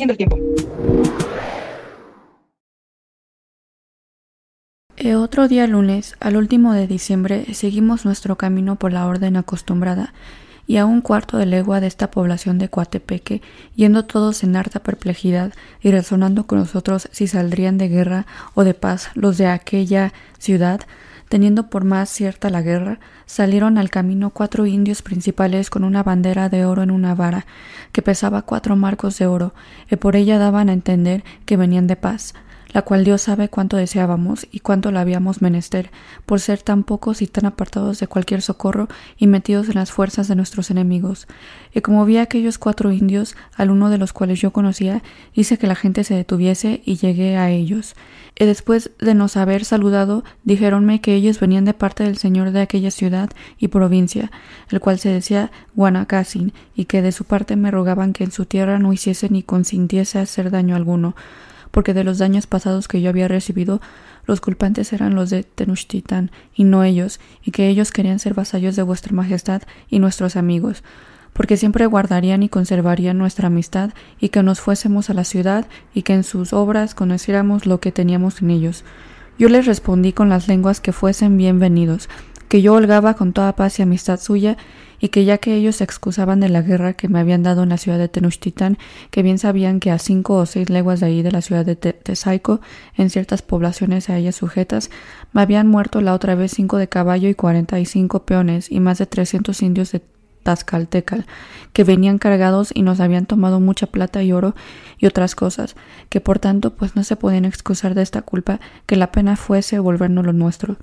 El tiempo. E otro día lunes, al último de diciembre, seguimos nuestro camino por la orden acostumbrada, y a un cuarto de legua de esta población de Coatepeque, yendo todos en harta perplejidad y razonando con nosotros si saldrían de guerra o de paz los de aquella ciudad, teniendo por más cierta la guerra, salieron al camino cuatro indios principales con una bandera de oro en una vara, que pesaba cuatro marcos de oro, y por ella daban a entender que venían de paz la cual Dios sabe cuánto deseábamos y cuánto la habíamos menester, por ser tan pocos y tan apartados de cualquier socorro y metidos en las fuerzas de nuestros enemigos. Y como vi a aquellos cuatro indios, al uno de los cuales yo conocía, hice que la gente se detuviese y llegué a ellos. Y después de nos haber saludado, dijéronme que ellos venían de parte del señor de aquella ciudad y provincia, el cual se decía Guanacasin, y que de su parte me rogaban que en su tierra no hiciese ni consintiese hacer daño alguno, porque de los daños pasados que yo había recibido, los culpantes eran los de Tenochtitlan y no ellos, y que ellos querían ser vasallos de vuestra majestad y nuestros amigos, porque siempre guardarían y conservarían nuestra amistad, y que nos fuésemos a la ciudad, y que en sus obras conociéramos lo que teníamos en ellos. Yo les respondí con las lenguas que fuesen bienvenidos, que yo holgaba con toda paz y amistad suya, y que ya que ellos se excusaban de la guerra que me habían dado en la ciudad de Tenochtitlan, que bien sabían que a cinco o seis leguas de ahí de la ciudad de Tesaico, en ciertas poblaciones a ellas sujetas, me habían muerto la otra vez cinco de caballo y cuarenta y cinco peones y más de trescientos indios de Tazcaltecal, que venían cargados y nos habían tomado mucha plata y oro y otras cosas, que por tanto pues no se podían excusar de esta culpa, que la pena fuese volvernos lo nuestro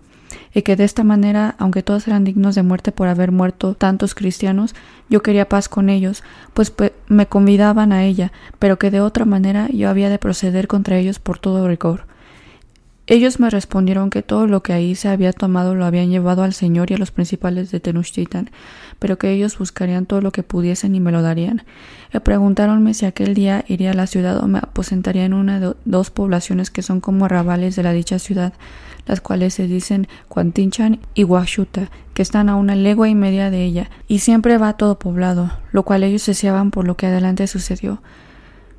y que de esta manera, aunque todos eran dignos de muerte por haber muerto tantos cristianos, yo quería paz con ellos, pues me convidaban a ella, pero que de otra manera yo había de proceder contra ellos por todo rigor. Ellos me respondieron que todo lo que ahí se había tomado lo habían llevado al Señor y a los principales de Tenochtitlan, pero que ellos buscarían todo lo que pudiesen y me lo darían. Y preguntáronme si aquel día iría a la ciudad o me aposentaría en una de dos poblaciones que son como arrabales de la dicha ciudad, las cuales se dicen Cuantinchan y Huachuta, que están a una legua y media de ella, y siempre va todo poblado, lo cual ellos deseaban por lo que adelante sucedió.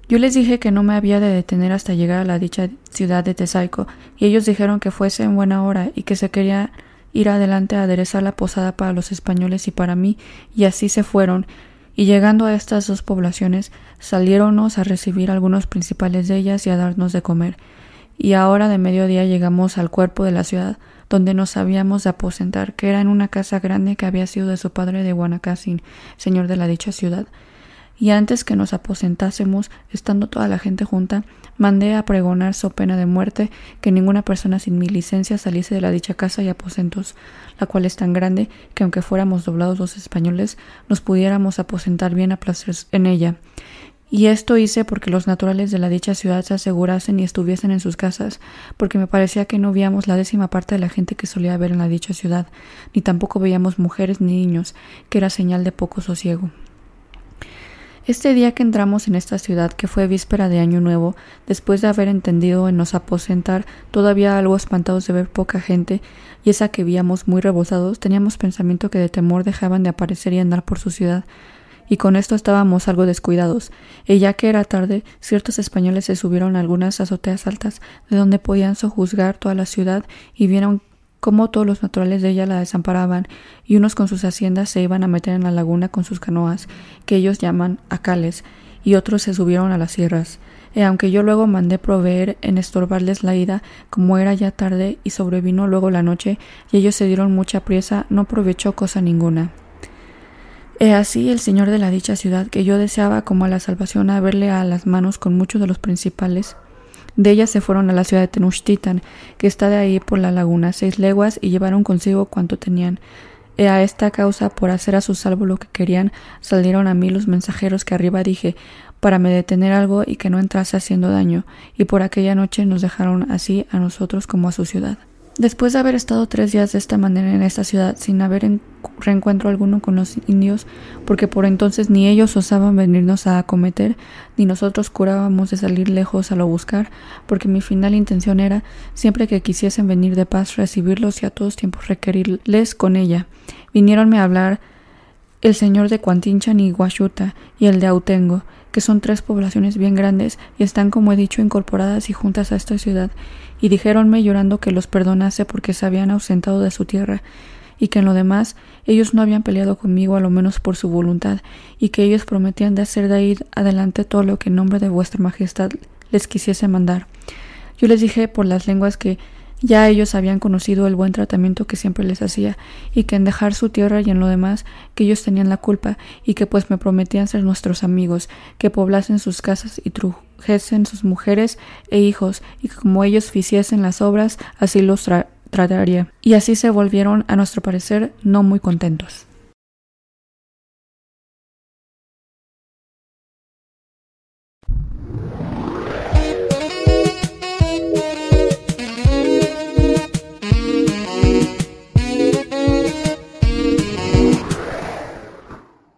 Yo les dije que no me había de detener hasta llegar a la dicha ciudad de Tesaico, y ellos dijeron que fuese en buena hora y que se quería ir adelante a aderezar la posada para los españoles y para mí, y así se fueron, y llegando a estas dos poblaciones, saliéronnos a recibir algunos principales de ellas y a darnos de comer. Y ahora de mediodía llegamos al cuerpo de la ciudad, donde nos habíamos de aposentar, que era en una casa grande que había sido de su padre de Guanacasin, señor de la dicha ciudad y antes que nos aposentásemos, estando toda la gente junta, mandé a pregonar so pena de muerte que ninguna persona sin mi licencia saliese de la dicha casa y aposentos, la cual es tan grande que aunque fuéramos doblados los españoles, nos pudiéramos aposentar bien a placer en ella. Y esto hice porque los naturales de la dicha ciudad se asegurasen y estuviesen en sus casas, porque me parecía que no veíamos la décima parte de la gente que solía haber en la dicha ciudad, ni tampoco veíamos mujeres ni niños, que era señal de poco sosiego. Este día que entramos en esta ciudad, que fue víspera de Año Nuevo, después de haber entendido en nos aposentar, todavía algo espantados de ver poca gente, y esa que víamos muy rebosados, teníamos pensamiento que de temor dejaban de aparecer y andar por su ciudad, y con esto estábamos algo descuidados, y ya que era tarde, ciertos españoles se subieron a algunas azoteas altas, de donde podían sojuzgar toda la ciudad, y vieron como todos los naturales de ella la desamparaban, y unos con sus haciendas se iban a meter en la laguna con sus canoas, que ellos llaman acales, y otros se subieron a las sierras. Y aunque yo luego mandé proveer en estorbarles la ida, como era ya tarde y sobrevino luego la noche, y ellos se dieron mucha priesa, no aprovechó cosa ninguna. He así el señor de la dicha ciudad, que yo deseaba como a la salvación haberle a las manos con muchos de los principales, de ellas se fueron a la ciudad de Tenochtitlan, que está de ahí por la laguna, seis leguas, y llevaron consigo cuanto tenían. Y a esta causa, por hacer a su salvo lo que querían, salieron a mí los mensajeros que arriba dije, para me detener algo y que no entrase haciendo daño, y por aquella noche nos dejaron así a nosotros como a su ciudad. Después de haber estado tres días de esta manera en esta ciudad sin haber reencuentro alguno con los indios, porque por entonces ni ellos osaban venirnos a acometer, ni nosotros curábamos de salir lejos a lo buscar, porque mi final intención era, siempre que quisiesen venir de paz, recibirlos y a todos tiempos requerirles con ella. Viniéronme a hablar el señor de Cuantinchan y Guachuta y el de Autengo, que son tres poblaciones bien grandes y están, como he dicho, incorporadas y juntas a esta ciudad, y dijéronme llorando que los perdonase porque se habían ausentado de su tierra, y que en lo demás ellos no habían peleado conmigo a lo menos por su voluntad, y que ellos prometían de hacer de ahí adelante todo lo que en nombre de vuestra majestad les quisiese mandar. Yo les dije por las lenguas que ya ellos habían conocido el buen tratamiento que siempre les hacía, y que en dejar su tierra y en lo demás, que ellos tenían la culpa, y que pues me prometían ser nuestros amigos, que poblasen sus casas y trujesen sus mujeres e hijos, y que como ellos hiciesen las obras, así los trataría. Y así se volvieron, a nuestro parecer, no muy contentos.